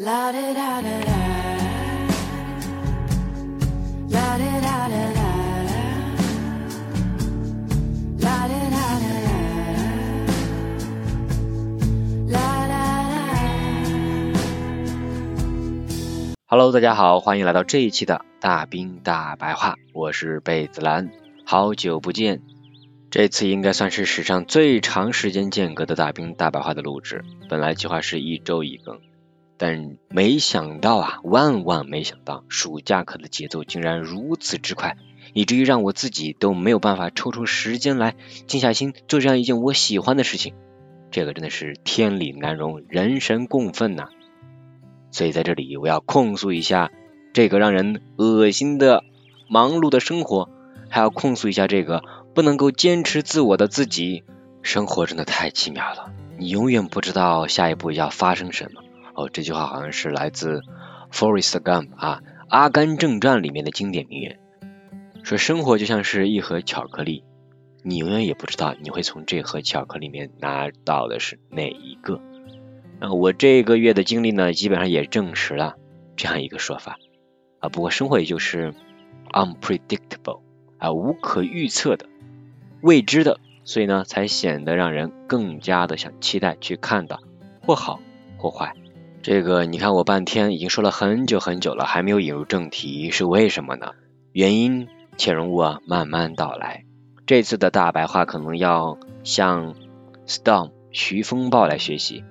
La da da da da. La da da da da. La da da da da. La da da. Hello，大家好，欢迎来到这一期的大兵大白话，我是贝子兰，好久不见。这次应该算是史上最长时间间隔的大兵大白话的录制，本来计划是一周一更，但没想到啊，万万没想到，暑假课的节奏竟然如此之快，以至于让我自己都没有办法抽出时间来静下心做这样一件我喜欢的事情，这个真的是天理难容，人神共愤呐、所以在这里我要控诉一下这个让人恶心的忙碌的生活，还要控诉一下这个不能够坚持自我的自己。生活真的太奇妙了，你永远不知道下一步要发生什么。哦，这句话好像是来自 Forest Gump 啊，《阿甘正传》里面的经典名言，说生活就像是一盒巧克力，你永远也不知道你会从这盒巧克力里面拿到的是哪一个。那我这个月的经历呢，基本上也证实了这样一个说法啊。不过生活也就是 unpredictable 啊，无可预测的、未知的，所以呢，才显得让人更加的想期待去看到，或好或坏。这个你看我半天已经说了很久很久了，还没有引入正题，是为什么呢？原因且容我慢慢道来。这次的大白话可能要向 Storm 徐风暴来学习。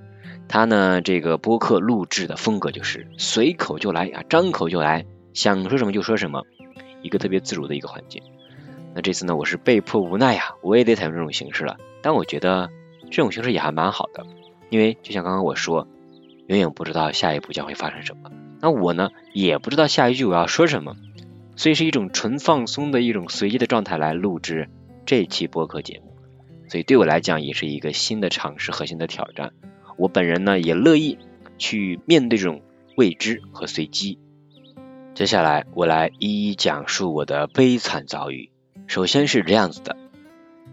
他呢，这个播客录制的风格就是随口就来啊，张口就来，想说什么就说什么，一个特别自如的一个环境。那这次呢，我是被迫无奈呀，我也得采用这种形式了。但我觉得这种形式也还蛮好的，因为就像刚刚我说，永远不知道下一步将会发生什么。那我呢，也不知道下一句我要说什么，所以是一种纯放松的一种随机的状态来录制这期播客节目。所以对我来讲，也是一个新的尝试和新的挑战。我本人呢也乐意去面对这种未知和随机。接下来我来一一讲述我的悲惨遭遇。首先是这样子的，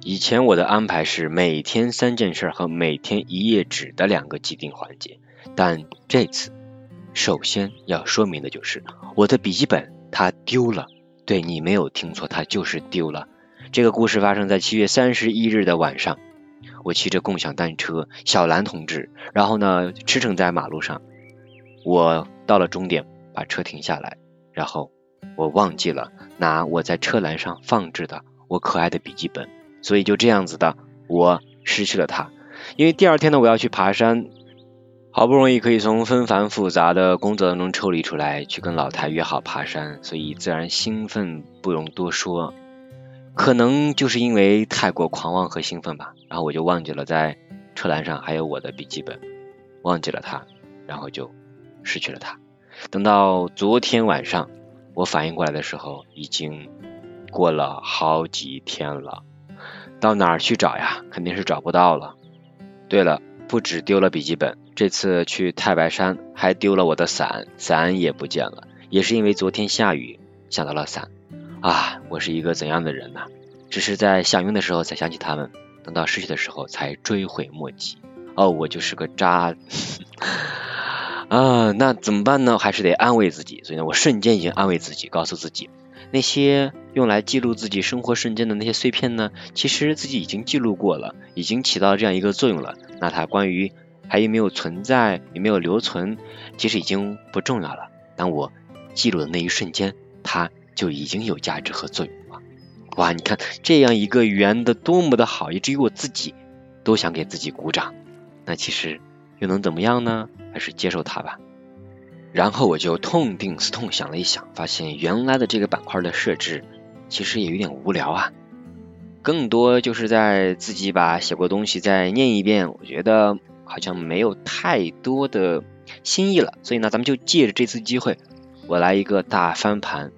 以前我的安排是每天三件事和每天一页纸的两个既定环节，但这次首先要说明的就是我的笔记本它丢了。对你没有听错，它就是丢了。这个故事发生在七月三十一日的晚上。我骑着共享单车，小兰同志，然后呢驰骋在马路上。我到了终点，把车停下来，然后我忘记了拿我在车篮上放置的我可爱的笔记本，所以就这样子的，我失去了它。因为第二天呢，我要去爬山，好不容易可以从纷繁复杂的工作当中抽离出来，去跟老太约好爬山，所以自然兴奋不容多说。可能就是因为太过狂妄和兴奋吧，然后我就忘记了在车篮上还有我的笔记本，忘记了它，然后就失去了它。等到昨天晚上我反应过来的时候，已经过了好几天了，到哪儿去找呀？肯定是找不到了。对了，不止丢了笔记本，这次去太白山还丢了我的伞，伞也不见了，也是因为昨天下雨，想到了伞。啊，我是一个怎样的人呢、只是在想用的时候才想起他们，等到失去的时候才追悔莫及。哦，我就是个渣啊！那怎么办呢？还是得安慰自己。所以呢，我瞬间已经安慰自己，告诉自己，那些用来记录自己生活瞬间的那些碎片呢，其实自己已经记录过了，已经起到这样一个作用了。那它关于还有没有存在，有没有留存，其实已经不重要了。当我记录的那一瞬间，它。就已经有价值和作用了。哇，你看这样一个圆的多么的好，以至于我自己都想给自己鼓掌。那其实又能怎么样呢？还是接受它吧。然后我就痛定思痛，想了一想，发现原来的这个板块的设置其实也有点无聊啊。更多就是在自己把写过东西再念一遍，我觉得好像没有太多的新意了。所以呢，咱们就借着这次机会，我来一个大翻盘。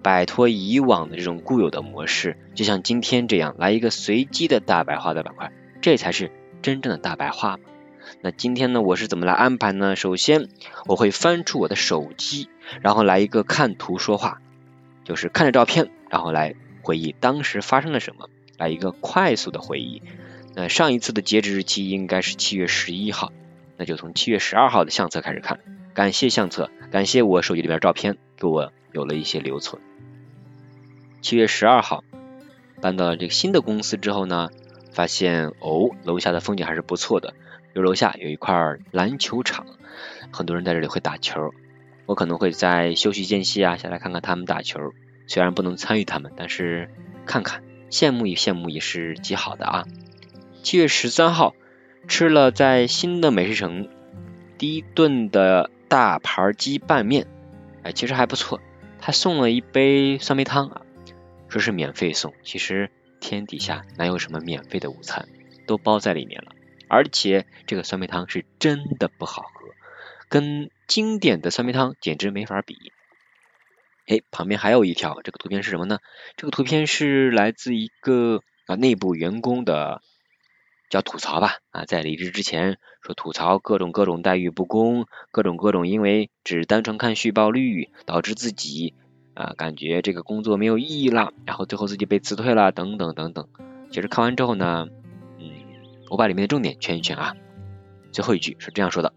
摆脱以往的这种固有的模式，就像今天这样来一个随机的大白话的板块，这才是真正的大白话嘛。那今天呢，我是怎么来安排呢？首先，我会翻出我的手机，然后来一个看图说话，就是看着照片，然后来回忆当时发生了什么，来一个快速的回忆。那上一次的截止日期应该是七月十一号，那就从七月十二号的相册开始看，感谢相册，感谢我手机里边照片，给我有了一些留存。七月十二号搬到了这个新的公司之后呢，发现哦，楼下的风景还是不错的，就楼下有一块篮球场，很多人在这里会打球，我可能会在休息间隙啊下来看看他们打球，虽然不能参与他们，但是看看羡慕一羡慕也是极好的啊。七月十三号吃了在新的美食城第一顿的大盘鸡拌面，哎，其实还不错，他送了一杯酸梅汤啊。说是免费送，其实天底下哪有什么免费的午餐，都包在里面了。而且这个酸梅汤是真的不好喝，跟经典的酸梅汤简直没法比。哎，旁边还有一条，这个图片是什么呢？这个图片是来自一个啊内部员工的叫吐槽吧啊，在离职之前说吐槽各种各种待遇不公，各种各种因为只单纯看续报率导致自己。啊，感觉这个工作没有意义了，然后最后自己被辞退了，等等等等。其实看完之后呢，嗯，我把里面的重点圈一圈啊。最后一句是这样说的：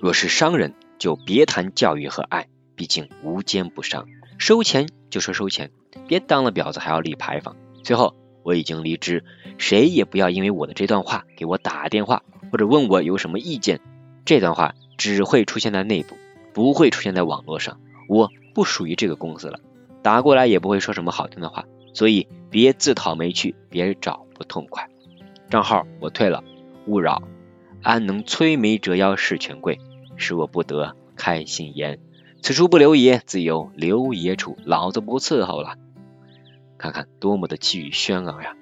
若是商人，就别谈教育和爱，毕竟无奸不商。收钱就说收钱，别当了婊子还要立牌坊。最后，我已经离职，谁也不要因为我的这段话给我打电话或者问我有什么意见。这段话只会出现在内部，不会出现在网络上。我。不属于这个公司了，打过来也不会说什么好听的话，所以别自讨没趣，别找不痛快。账号我退了，勿扰。安能摧眉折腰事权贵，使我不得开心颜。此处不留爷，自有留爷处。老子不伺候了。看看多么的气宇轩昂呀！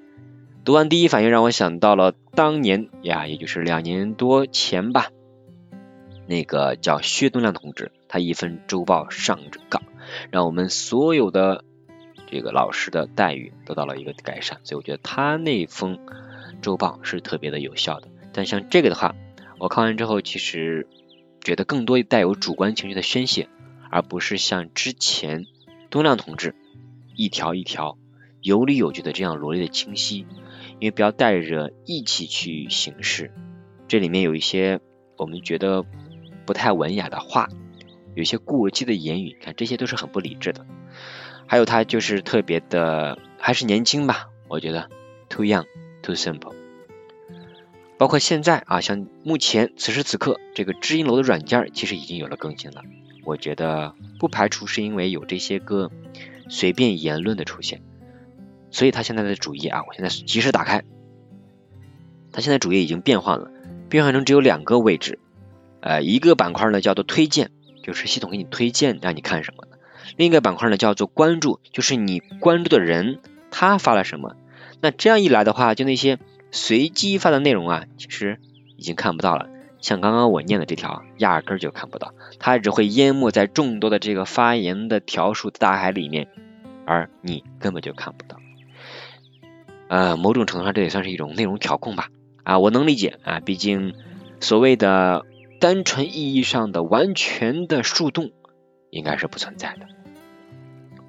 读完第一反应让我想到了当年呀，也就是两年多前吧。那个叫薛东亮同志，他一份周报上着岗，让我们所有的这个老师的待遇得到了一个改善，所以我觉得他那封周报是特别的有效的。但像这个的话，我看完之后，其实觉得更多带有主观情绪的宣泄，而不是像之前东亮同志一条一条有理有据的这样罗列的清晰，因为不要带着义气去行事，这里面有一些我们觉得。不太文雅的话，有些过激的言语，看这些都是很不理智的。还有他就是特别的，还是年轻吧，我觉得 too young too simple。包括现在啊，像目前此时此刻，这个知音楼的软件其实已经有了更新了。我觉得不排除是因为有这些个随便言论的出现，所以他现在的主页啊，我现在及时打开，他现在主页已经变换了，变换成只有两个位置。呃，一个板块呢叫做推荐，就是系统给你推荐让你看什么的；另一个板块呢叫做关注，就是你关注的人他发了什么。那这样一来的话，就那些随机发的内容啊，其实已经看不到了。像刚刚我念的这条，压根儿就看不到，它只会淹没在众多的这个发言的条数的大海里面，而你根本就看不到。呃，某种程度上这也算是一种内容调控吧。啊，我能理解啊，毕竟所谓的。单纯意义上的完全的树洞应该是不存在的，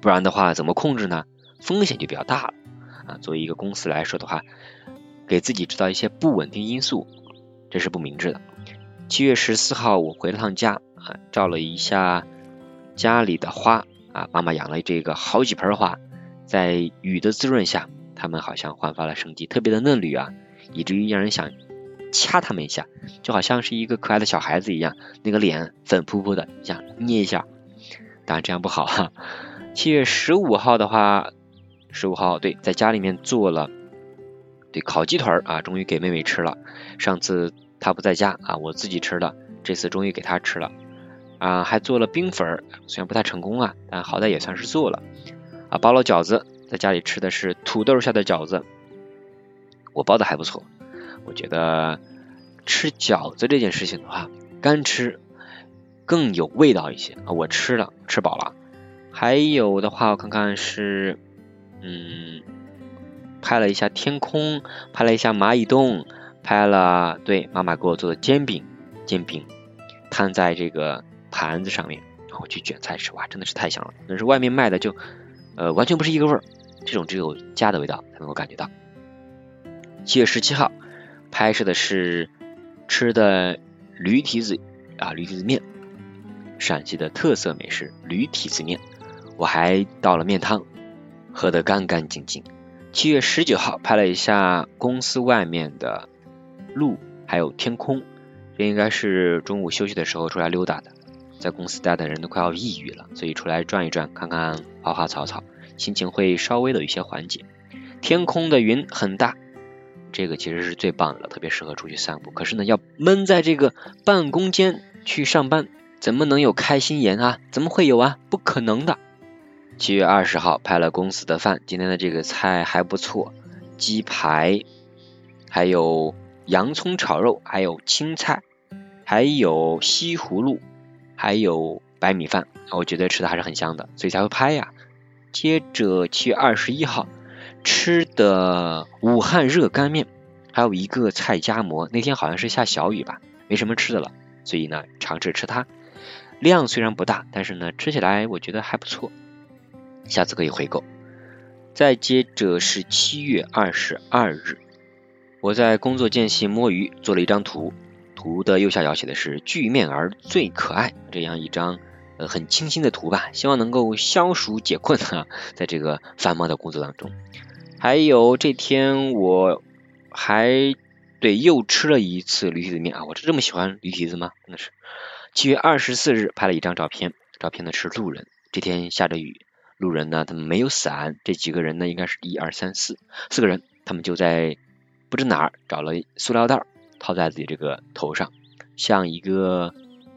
不然的话怎么控制呢？风险就比较大了啊。作为一个公司来说的话，给自己制造一些不稳定因素，这是不明智的。七月十四号我回了趟家啊，照了一下家里的花啊，妈妈养了这个好几盆花，在雨的滋润下，它们好像焕发了生机，特别的嫩绿啊，以至于让人想。掐他们一下，就好像是一个可爱的小孩子一样，那个脸粉扑扑的，想捏一下，当然这样不好哈。七月十五号的话，十五号对，在家里面做了对烤鸡腿啊，终于给妹妹吃了。上次她不在家啊，我自己吃的，这次终于给她吃了啊，还做了冰粉，虽然不太成功啊，但好歹也算是做了啊。包了饺子，在家里吃的是土豆下的饺子，我包的还不错。我觉得吃饺子这件事情的话，干吃更有味道一些啊。我吃了，吃饱了。还有的话，我看看是，嗯，拍了一下天空，拍了一下蚂蚁洞，拍了对妈妈给我做的煎饼，煎饼摊在这个盘子上面，然后去卷菜吃，哇，真的是太香了。但是外面卖的就呃完全不是一个味儿，这种只有家的味道才能够感觉到。七月十七号。拍摄的是吃的驴蹄子啊，驴蹄子面陕西的特色美食驴蹄子面，我还倒了面汤，喝得干干净净。七月十九号拍了一下公司外面的路，还有天空，这应该是中午休息的时候出来溜达的。在公司待的人都快要抑郁了，所以出来转一转，看看花花草草，心情会稍微的有些缓解。天空的云很大，这个其实是最棒的，特别适合出去散步。可是呢，要闷在这个办公间去上班，怎么能有开心颜啊？怎么会有啊？不可能的。七月二十号拍了公司的饭，今天的这个菜还不错，鸡排，还有洋葱炒肉，还有青菜，还有西葫芦。还有白米饭，我觉得吃的还是很香的，所以才会拍呀。接着七月二十一号吃的武汉热干面，还有一个菜夹馍。那天好像是下小雨吧，没什么吃的了，所以呢尝试吃它。量虽然不大，但是呢吃起来我觉得还不错，下次可以回购。再接着是七月二十二日，我在工作间隙摸鱼，做了一张图。图的右下角写的是“巨面儿最可爱”这样一张呃很清新的图吧，希望能够消暑解困啊，在这个繁忙的工作当中。还有这天我还对又吃了一次驴蹄子面啊，我是这么喜欢驴蹄子吗？真的是。七月二十四日拍了一张照片，照片呢是路人，这天下着雨，路人呢他们没有伞，这几个人呢应该是一二三四四个人，他们就在不知哪儿找了塑料袋。套在自己这个头上，像一个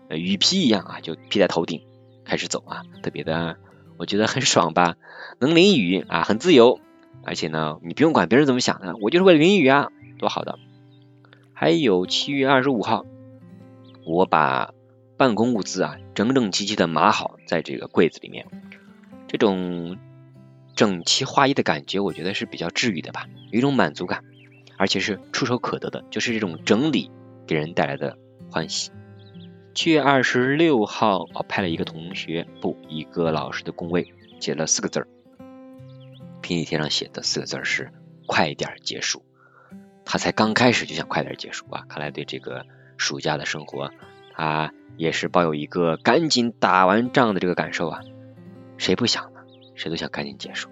雨披一样啊，就披在头顶，开始走啊，特别的，我觉得很爽吧，能淋雨啊，很自由，而且呢，你不用管别人怎么想的，我就是为了淋雨啊，多好的。还有七月二十五号，我把办公物资啊整整齐齐的码好在这个柜子里面，这种整齐划一的感觉，我觉得是比较治愈的吧，有一种满足感。而且是触手可得的，就是这种整理给人带来的欢喜。七月二十六号，我派了一个同学不一个老师的工位，写了四个字儿。PPT 上写的四个字是“快点结束”。他才刚开始就想快点结束啊！看来对这个暑假的生活，他也是抱有一个赶紧打完仗的这个感受啊。谁不想呢？谁都想赶紧结束，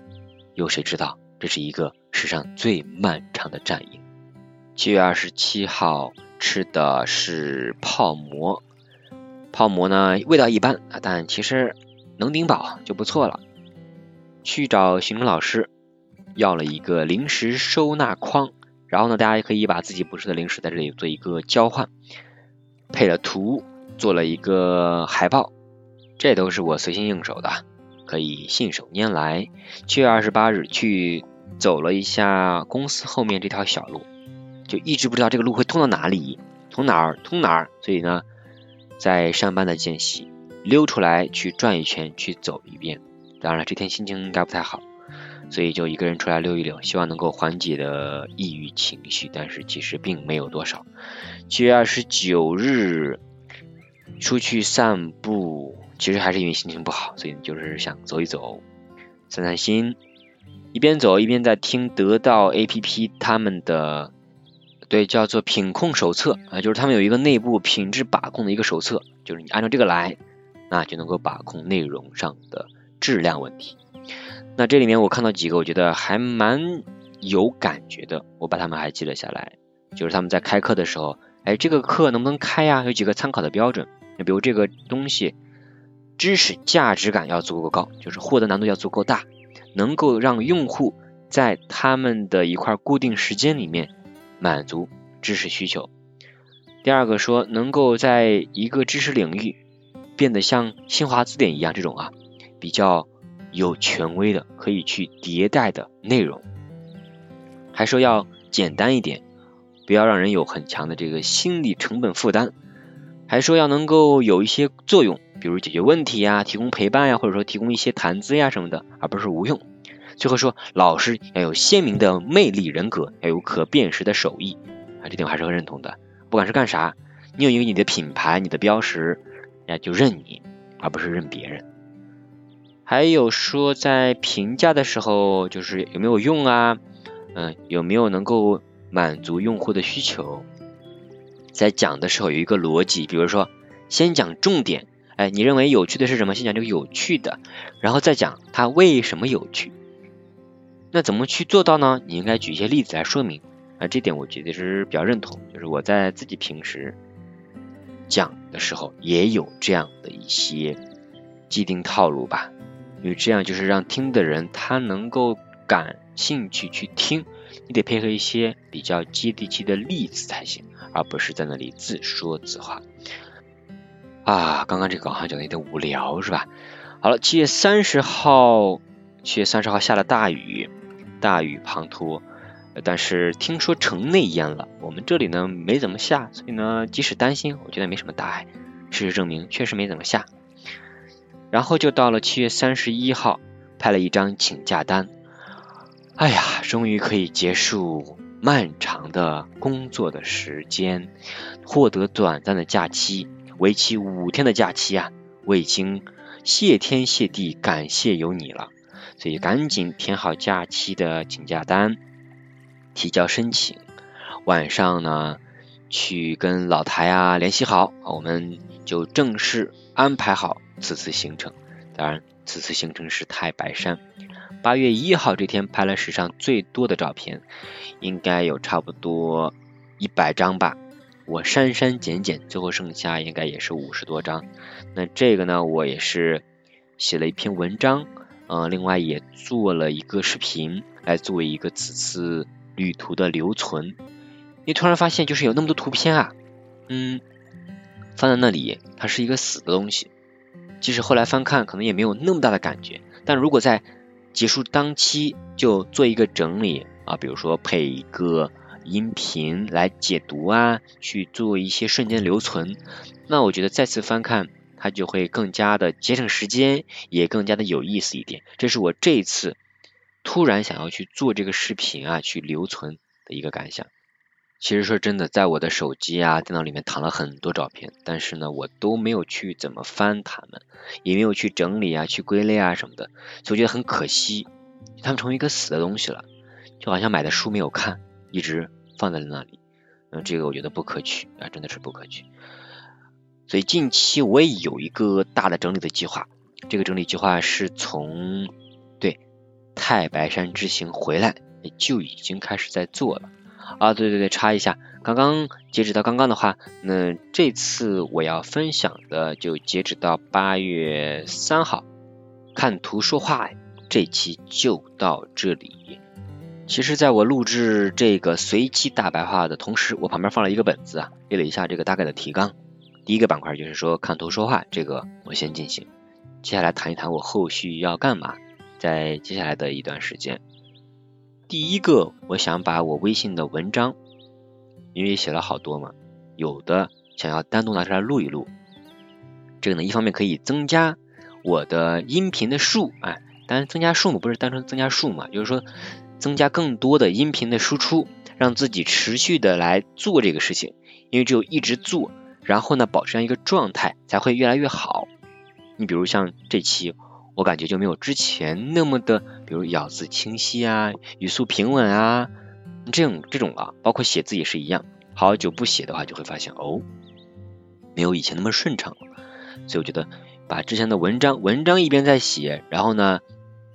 有谁知道？这是一个史上最漫长的战役。七月二十七号吃的是泡馍，泡馍呢味道一般，但其实能顶饱就不错了。去找行政老师要了一个零食收纳筐，然后呢，大家也可以把自己不吃的零食在这里做一个交换，配了图做了一个海报，这都是我随心应手的。可以信手拈来。七月二十八日去走了一下公司后面这条小路，就一直不知道这个路会通到哪里，从哪儿通哪儿。所以呢，在上班的间隙溜出来去转一圈，去走一遍。当然了，这天心情应该不太好，所以就一个人出来溜一溜，希望能够缓解的抑郁情绪。但是其实并没有多少。七月二十九日出去散步。其实还是因为心情不好，所以就是想走一走，散散心。一边走一边在听得到 APP 他们的对叫做品控手册啊，就是他们有一个内部品质把控的一个手册，就是你按照这个来，那就能够把控内容上的质量问题。那这里面我看到几个我觉得还蛮有感觉的，我把他们还记了下来。就是他们在开课的时候，哎，这个课能不能开呀？有几个参考的标准，那比如这个东西。知识价值感要足够高，就是获得难度要足够大，能够让用户在他们的一块固定时间里面满足知识需求。第二个说，能够在一个知识领域变得像新华字典一样这种啊，比较有权威的，可以去迭代的内容。还说要简单一点，不要让人有很强的这个心理成本负担。还说要能够有一些作用。比如解决问题呀，提供陪伴呀，或者说提供一些谈资呀什么的，而不是无用。最后说，老师要有鲜明的魅力人格，要有可辨识的手艺啊，这点我还是很认同的。不管是干啥，你有一个你的品牌、你的标识，哎，就认你，而不是认别人。还有说，在评价的时候，就是有没有用啊，嗯，有没有能够满足用户的需求？在讲的时候有一个逻辑，比如说先讲重点。哎，你认为有趣的是什么？先讲这个有趣的，然后再讲它为什么有趣。那怎么去做到呢？你应该举一些例子来说明啊，这点我觉得是比较认同。就是我在自己平时讲的时候，也有这样的一些既定套路吧，因为这样就是让听的人他能够感兴趣去听。你得配合一些比较接地气的例子才行，而不是在那里自说自话。啊，刚刚这个好像讲的有点无聊，是吧？好了，七月三十号，七月三十号下了大雨，大雨滂沱，但是听说城内淹了，我们这里呢没怎么下，所以呢即使担心，我觉得没什么大碍。事实证明，确实没怎么下。然后就到了七月三十一号，拍了一张请假单。哎呀，终于可以结束漫长的工作的时间，获得短暂的假期，为期五天的假期啊！我已经谢天谢地感谢有你了，所以赶紧填好假期的请假单，提交申请。晚上呢，去跟老台啊联系好，我们就正式安排好此次行程。当然，此次行程是太白山。八月一号这天拍了史上最多的照片，应该有差不多一百张吧。我删删减减，最后剩下应该也是五十多张。那这个呢，我也是写了一篇文章，嗯，另外也做了一个视频来作为一个此次旅途的留存。你突然发现，就是有那么多图片啊，嗯，放在那里，它是一个死的东西。即使后来翻看，可能也没有那么大的感觉。但如果在结束当期就做一个整理啊，比如说配一个音频来解读啊，去做一些瞬间留存。那我觉得再次翻看它就会更加的节省时间，也更加的有意思一点。这是我这一次突然想要去做这个视频啊，去留存的一个感想。其实说真的，在我的手机啊、电脑里面躺了很多照片，但是呢，我都没有去怎么翻它们，也没有去整理啊、去归类啊什么的，所以我觉得很可惜，它们成为一个死的东西了，就好像买的书没有看，一直放在了那里，嗯这个我觉得不可取啊，真的是不可取。所以近期我也有一个大的整理的计划，这个整理计划是从对太白山之行回来就已经开始在做了。啊，对对对，插一下，刚刚截止到刚刚的话，那这次我要分享的就截止到八月三号，看图说话这期就到这里。其实，在我录制这个随机大白话的同时，我旁边放了一个本子啊，列了一下这个大概的提纲。第一个板块就是说看图说话，这个我先进行，接下来谈一谈我后续要干嘛，在接下来的一段时间。第一个，我想把我微信的文章，因为写了好多嘛，有的想要单独拿出来录一录。这个呢，一方面可以增加我的音频的数，哎，当然增加数目不是单纯增加数嘛，就是说增加更多的音频的输出，让自己持续的来做这个事情。因为只有一直做，然后呢，保持这样一个状态，才会越来越好。你比如像这期。我感觉就没有之前那么的，比如咬字清晰啊，语速平稳啊，这种这种啊，包括写字也是一样。好久不写的话，就会发现哦，没有以前那么顺畅了。所以我觉得把之前的文章，文章一边在写，然后呢，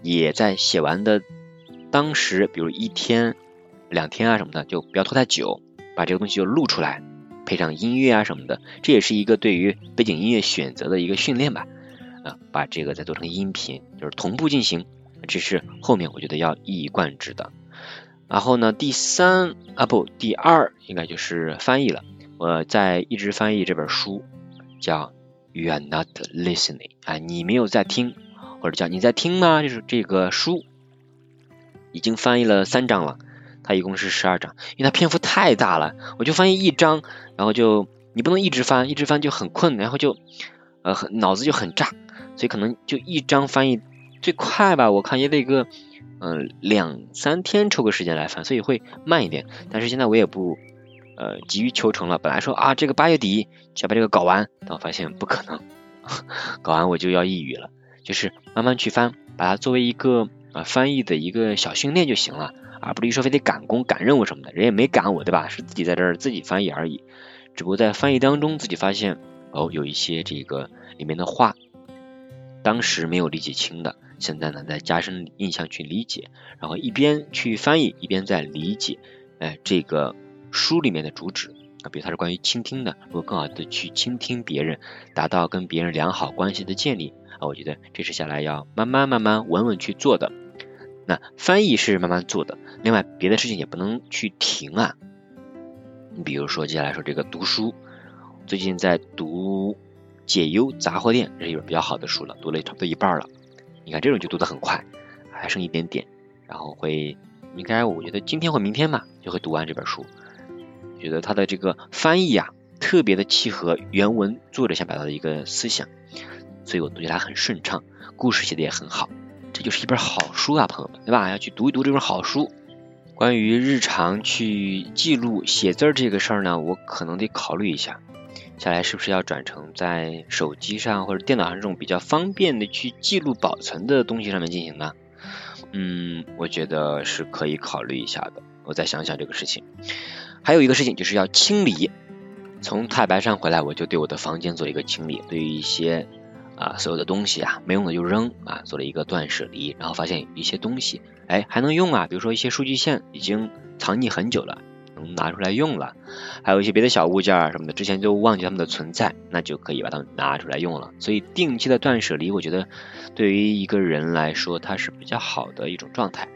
也在写完的当时，比如一天、两天啊什么的，就不要拖太久，把这个东西就录出来，配上音乐啊什么的，这也是一个对于背景音乐选择的一个训练吧。啊，把这个再做成音频，就是同步进行，这是后面我觉得要一以贯之的。然后呢，第三啊不，第二应该就是翻译了。我在一直翻译这本书，叫《You Are Not Listening》啊，你没有在听，或者叫你在听吗？就是这个书已经翻译了三章了，它一共是十二章，因为它篇幅太大了，我就翻译一章，然后就你不能一直翻，一直翻就很困，然后就呃脑子就很炸。所以可能就一张翻译最快吧，我看也得个嗯两三天抽个时间来翻，所以会慢一点。但是现在我也不呃急于求成了，本来说啊这个八月底就要把这个搞完，但我发现不可能，搞完我就要抑郁了。就是慢慢去翻，把它作为一个啊翻译的一个小训练就行了，而不是说非得赶工赶任务什么的，人也没赶我对吧？是自己在这儿自己翻译而已，只不过在翻译当中自己发现哦有一些这个。里面的话，当时没有理解清的，现在呢再加深印象去理解，然后一边去翻译，一边在理解，哎，这个书里面的主旨啊，比如它是关于倾听的，如果更好的去倾听别人，达到跟别人良好关系的建立啊，我觉得这是下来要慢慢慢慢稳稳去做的。那翻译是慢慢做的，另外别的事情也不能去停啊。你比如说接下来说这个读书，最近在读《解忧杂货店》，这是一本比较好的书了，读了差不多一半了。你看这种就读得很快，还剩一点点，然后会应该我觉得今天或明天吧就会读完这本书。觉得它的这个翻译啊特别的契合原文作者想表达的一个思想，所以我读起来很顺畅，故事写的也很好。就是一本好书啊，朋友们，对吧？要去读一读这本好书。关于日常去记录写字儿这个事儿呢，我可能得考虑一下，下来是不是要转成在手机上或者电脑上这种比较方便的去记录保存的东西上面进行呢？嗯，我觉得是可以考虑一下的。我再想想这个事情。还有一个事情就是要清理。从太白山回来，我就对我的房间做一个清理，对于一些。啊，所有的东西啊，没用的就扔啊，做了一个断舍离，然后发现一些东西，哎，还能用啊，比如说一些数据线已经藏匿很久了，能拿出来用了，还有一些别的小物件啊什么的，之前就忘记它们的存在，那就可以把它们拿出来用了。所以定期的断舍离，我觉得对于一个人来说，它是比较好的一种状态，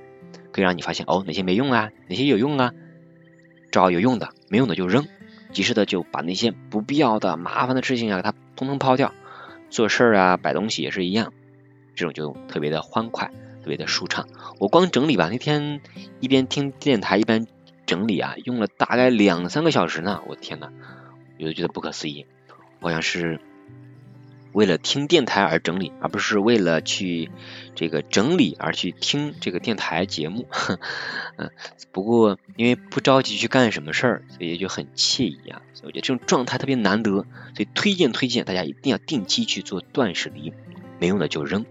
可以让你发现哦，哪些没用啊，哪些有用啊，找有用的，没用的就扔，及时的就把那些不必要的、麻烦的事情啊，给它通通抛掉。做事儿啊，摆东西也是一样，这种就特别的欢快，特别的舒畅。我光整理吧，那天一边听电台一边整理啊，用了大概两三个小时呢。我天呐，我就觉得不可思议，好像是。为了听电台而整理，而不是为了去这个整理而去听这个电台节目。嗯，不过因为不着急去干什么事儿，所以就很惬意啊。所以我觉得这种状态特别难得，所以推荐推荐大家一定要定期去做断舍离，没用的就扔。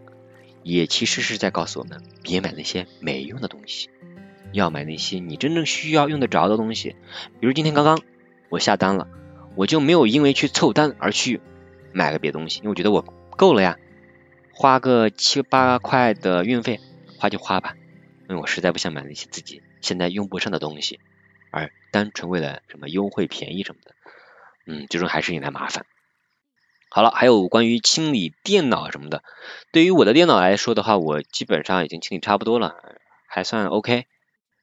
也其实是在告诉我们，别买那些没用的东西，要买那些你真正需要用得着的东西。比如今天刚刚我下单了，我就没有因为去凑单而去。买个别东西，因为我觉得我够了呀，花个七八块的运费，花就花吧，因为我实在不想买那些自己现在用不上的东西，而单纯为了什么优惠便宜什么的，嗯，最终还是引来麻烦。好了，还有关于清理电脑什么的，对于我的电脑来说的话，我基本上已经清理差不多了，还算 OK。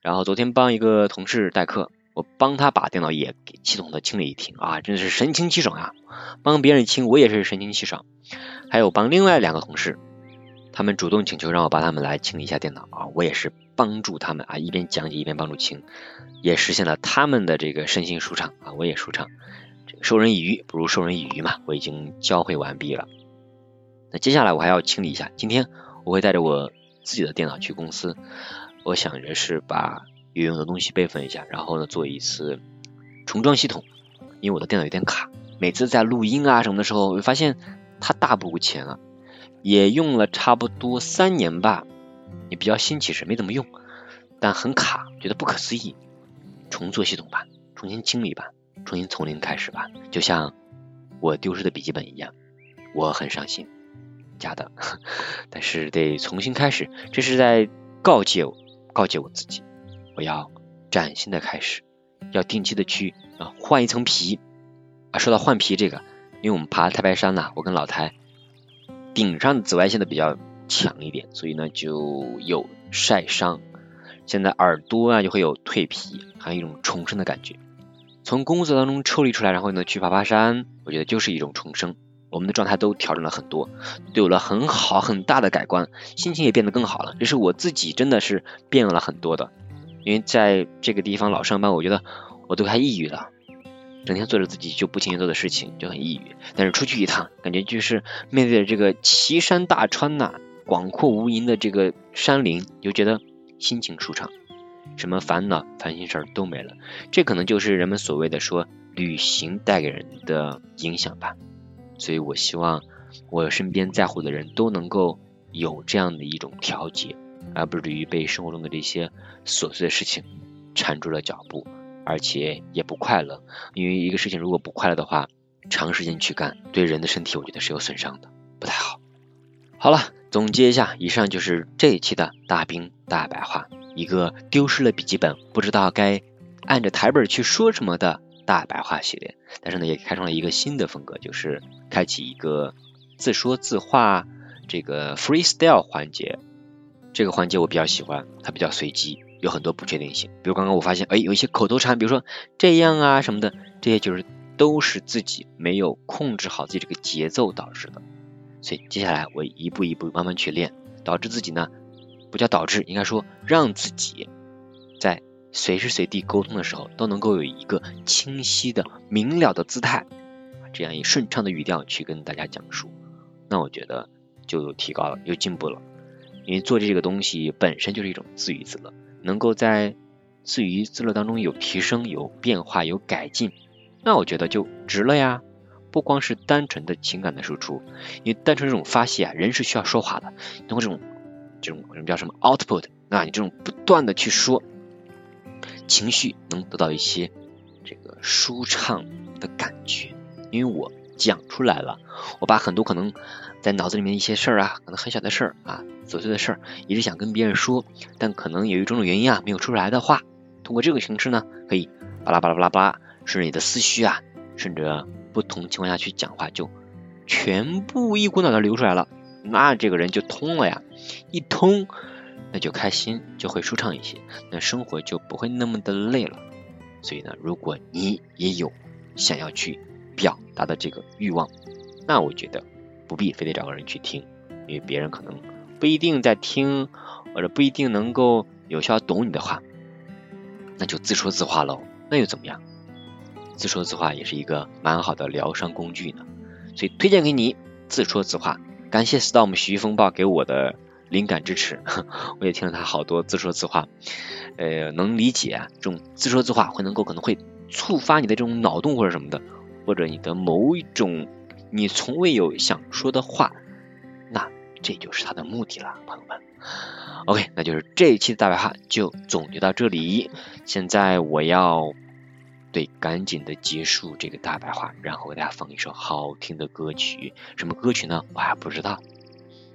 然后昨天帮一个同事代课。我帮他把电脑也给系统的清理一听啊，真的是神清气爽啊！帮别人清，我也是神清气爽。还有帮另外两个同事，他们主动请求让我帮他们来清理一下电脑啊，我也是帮助他们啊，一边讲解一边帮助清，也实现了他们的这个身心舒畅啊，我也舒畅。授人以鱼不如授人以渔嘛，我已经教会完毕了。那接下来我还要清理一下，今天我会带着我自己的电脑去公司，我想着是把。有用的东西备份一下，然后呢做一次重装系统，因为我的电脑有点卡，每次在录音啊什么的时候，我发现它大不如前了，也用了差不多三年吧，也比较新其实没怎么用，但很卡，觉得不可思议，重做系统吧，重新清理吧，重新从零开始吧，就像我丢失的笔记本一样，我很伤心，假的，但是得重新开始，这是在告诫，告诫我自己。我要崭新的开始，要定期的去啊换一层皮啊。说到换皮这个，因为我们爬太白山呐，我跟老台顶上的紫外线的比较强一点，所以呢就有晒伤。现在耳朵啊就会有蜕皮，还有一种重生的感觉。从工作当中抽离出来，然后呢去爬爬山，我觉得就是一种重生。我们的状态都调整了很多，都有了很好很大的改观，心情也变得更好了。这是我自己真的是变了很多的。因为在这个地方老上班，我觉得我都快抑郁了，整天做着自己就不情愿做的事情，就很抑郁。但是出去一趟，感觉就是面对着这个奇山大川呐，广阔无垠的这个山林，就觉得心情舒畅，什么烦恼、烦心事儿都没了。这可能就是人们所谓的说旅行带给人的影响吧。所以我希望我身边在乎的人都能够有这样的一种调节。而不至于被生活中的这些琐碎的事情缠住了脚步，而且也不快乐。因为一个事情如果不快乐的话，长时间去干，对人的身体我觉得是有损伤的，不太好。好了，总结一下，以上就是这一期的大兵大白话，一个丢失了笔记本，不知道该按着台本去说什么的大白话系列。但是呢，也开创了一个新的风格，就是开启一个自说自话这个 freestyle 环节。这个环节我比较喜欢，它比较随机。有很多不确定性，比如刚刚我发现，哎，有一些口头禅，比如说这样啊什么的，这些就是都是自己没有控制好自己这个节奏导致的。所以接下来我一步一步慢慢去练，导致自己呢，不叫导致，应该说让自己在随时随地沟通的时候都能够有一个清晰的、明了的姿态，这样以顺畅的语调去跟大家讲述，那我觉得就有提高了，有进步了。因为做这个东西本身就是一种自娱自乐。能够在自娱自乐当中有提升、有变化、有改进，那我觉得就值了呀。不光是单纯的情感的输出，因为单纯这种发泄啊，人是需要说话的。通过这种这种什么叫什么 output，那你这种不断的去说，情绪能得到一些这个舒畅的感觉。因为我讲出来了，我把很多可能。在脑子里面一些事儿啊，可能很小的事儿啊，琐碎的事儿，一直想跟别人说，但可能由于种种原因啊，没有说出来的话，通过这个形式呢，可以巴拉巴拉巴拉巴拉，顺着你的思绪啊，顺着不同情况下去讲话，就全部一股脑的流出来了，那这个人就通了呀，一通那就开心，就会舒畅一些，那生活就不会那么的累了。所以呢，如果你也有想要去表达的这个欲望，那我觉得。不必非得找个人去听，因为别人可能不一定在听，或者不一定能够有效懂你的话，那就自说自话喽。那又怎么样？自说自话也是一个蛮好的疗伤工具呢。所以推荐给你自说自话。感谢 storm 徐风暴给我的灵感支持，我也听了他好多自说自话，呃，能理解这种自说自话会能够可能会触发你的这种脑洞或者什么的，或者你的某一种。你从未有想说的话，那这就是他的目的了，朋友们。OK，那就是这一期的大白话就总结到这里。现在我要对赶紧的结束这个大白话，然后给大家放一首好听的歌曲。什么歌曲呢？我还不知道。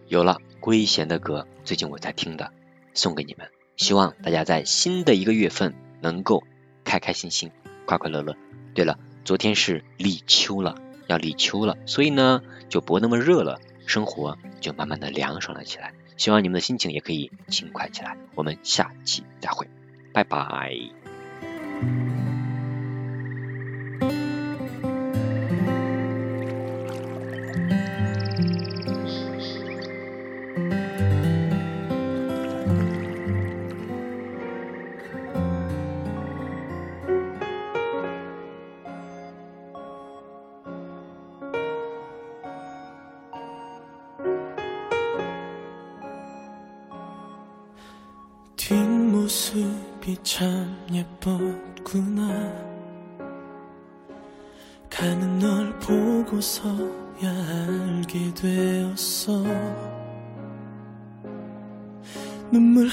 有了归贤的歌，最近我在听的，送给你们。希望大家在新的一个月份能够开开心心、快快乐乐。对了，昨天是立秋了。要立秋了，所以呢就不那么热了，生活就慢慢的凉爽了起来。希望你们的心情也可以轻快起来。我们下期再会，拜拜。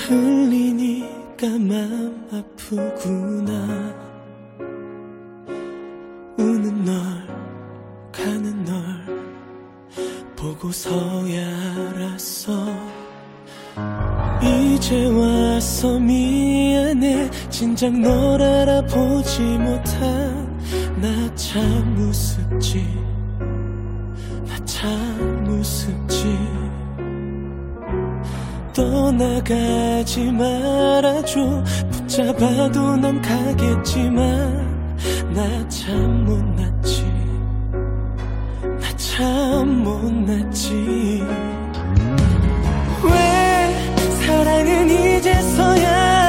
흘리니까 맘 아프구나. 우는 널 가는 널 보고서야 알았어. 이제 와서 미안해. 진작 널알 떠나가지 말아줘. 붙잡아도 넌 가겠지만 나 참 못났지. 나 참 못났지. 왜 사랑은 이제서야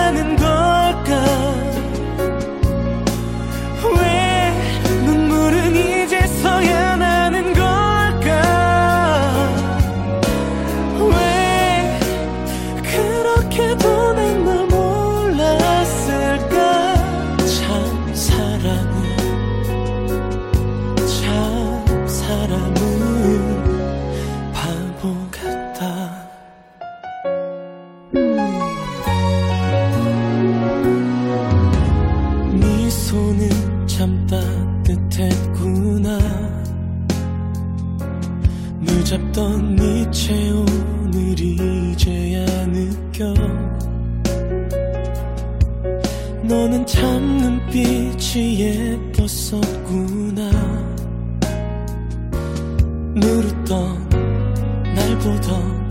느껴. 너는 참 눈빛이 예뻤었구나. 누르던 날 보던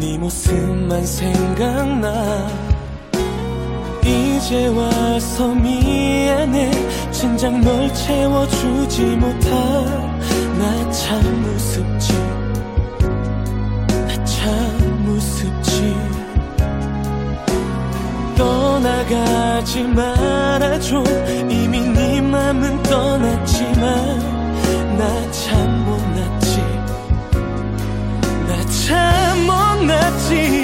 네 모습만 생각나. 이제 와서 미안해. 진작 널 채워주지 못한 나 참 우습지 떠나가지 말아줘 이미 네 맘은 떠났지만 나 참 못났지. 나 참 못났지